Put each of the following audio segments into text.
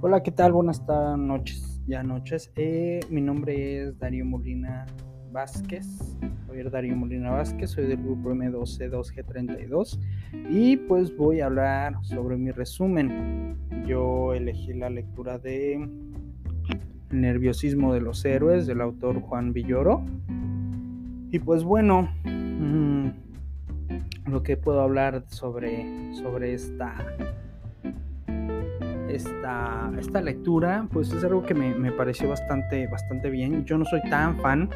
Hola, ¿qué tal? Buenas noches, ya noches. Eh, mi nombre es Darío Molina Vázquez. Soy Darío Molina Vázquez, soy del grupo M12-2G32 y pues voy a hablar sobre mi resumen. Yo elegí la lectura de Nerviosismo de los Héroes del autor Juan Villoro. Y pues bueno, mm, lo que puedo hablar sobre, sobre esta esta, esta lectura, pues es algo que me, pareció bastante, bastante bien. Yo no soy tan fan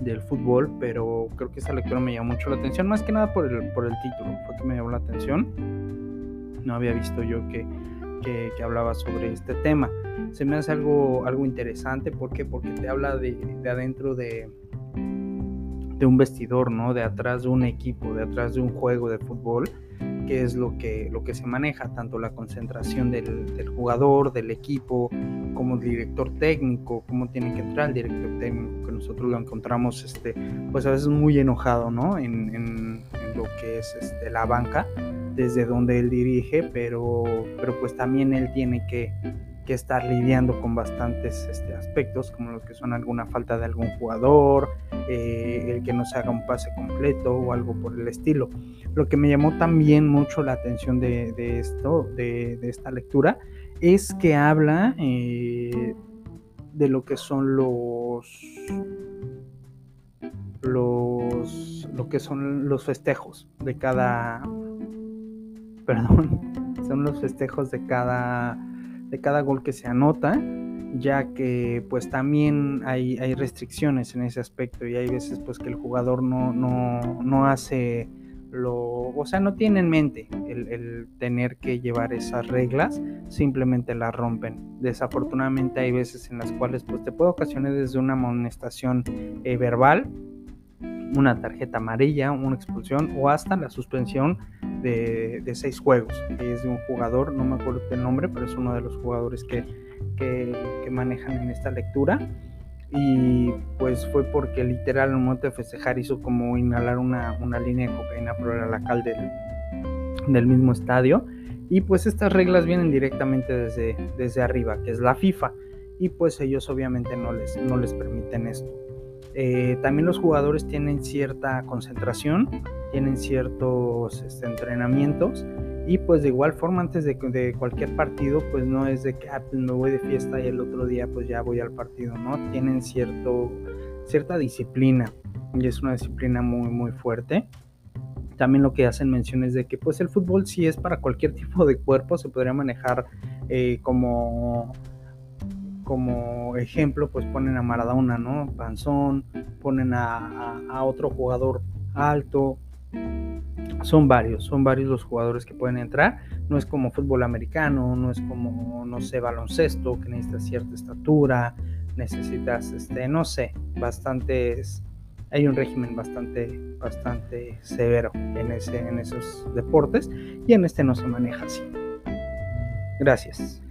del fútbol, pero creo que esta lectura me llamó mucho la atención, más que nada por el, por el título, fue que me llamó la atención. No había visto yo que, que, hablaba sobre este tema. Se me hace algo, algo interesante, ¿por qué? Porque te habla de, de adentro de, de un vestidor, ¿no? De atrás de un equipo, de atrás de un juego de fútbol qué es lo que, lo que se maneja, tanto la concentración del, jugador, del equipo, como el director técnico, cómo tiene que entrar el director técnico, que nosotros lo encontramos este, pues a veces muy enojado ¿no? en, lo que es este, la banca, desde donde él dirige, pero, pero pues también él tiene que que estar lidiando con bastantes este, aspectos, como los que son alguna falta de algún jugador, eh, el que no se haga un pase completo o algo por el estilo. Lo que me llamó también mucho la atención de, esto, de, esta lectura, es que habla eh, de lo que son los los lo que son los festejos de cada perdón son los festejos de cada de cada gol que se anota, ya que pues también hay, hay restricciones en ese aspecto y hay veces pues que el jugador no, no, hace lo, o sea, no tiene en mente el, tener que llevar esas reglas, simplemente las rompen. Desafortunadamente hay veces en las cuales pues te puede ocasionar desde una amonestación eh, verbal, una tarjeta amarilla, una expulsión o hasta la suspensión de, seis juegos, es de un jugador, no me acuerdo el nombre, pero es uno de los jugadores que, que, manejan en esta lectura. Y pues fue porque literal en el momento de festejar hizo como inhalar una, una línea de cocaína por el alcal del, del mismo estadio. Y pues estas reglas vienen directamente desde, desde arriba, que es la FIFA. Y pues ellos obviamente no les, no les permiten esto. Eh, también los jugadores tienen cierta concentración, tienen ciertos este, entrenamientos y pues de igual forma antes de, cualquier partido pues no es de que ah, pues, me voy de fiesta y el otro día pues ya voy al partido, ¿no? Tienen cierto, cierta disciplina y es una disciplina muy muy fuerte. También lo que hacen menciones de que pues el fútbol sí es para cualquier tipo de cuerpo, se podría manejar eh, como como ejemplo, pues ponen a Maradona, ¿no? Panzón, ponen a, otro jugador alto. Son varios, son varios los jugadores que pueden entrar. No es como fútbol americano, no es como, no sé, baloncesto, que necesitas cierta estatura, necesitas, este, no sé, bastantes, hay un régimen bastante, bastante severo en, ese, en esos deportes y en este no se maneja así. Gracias.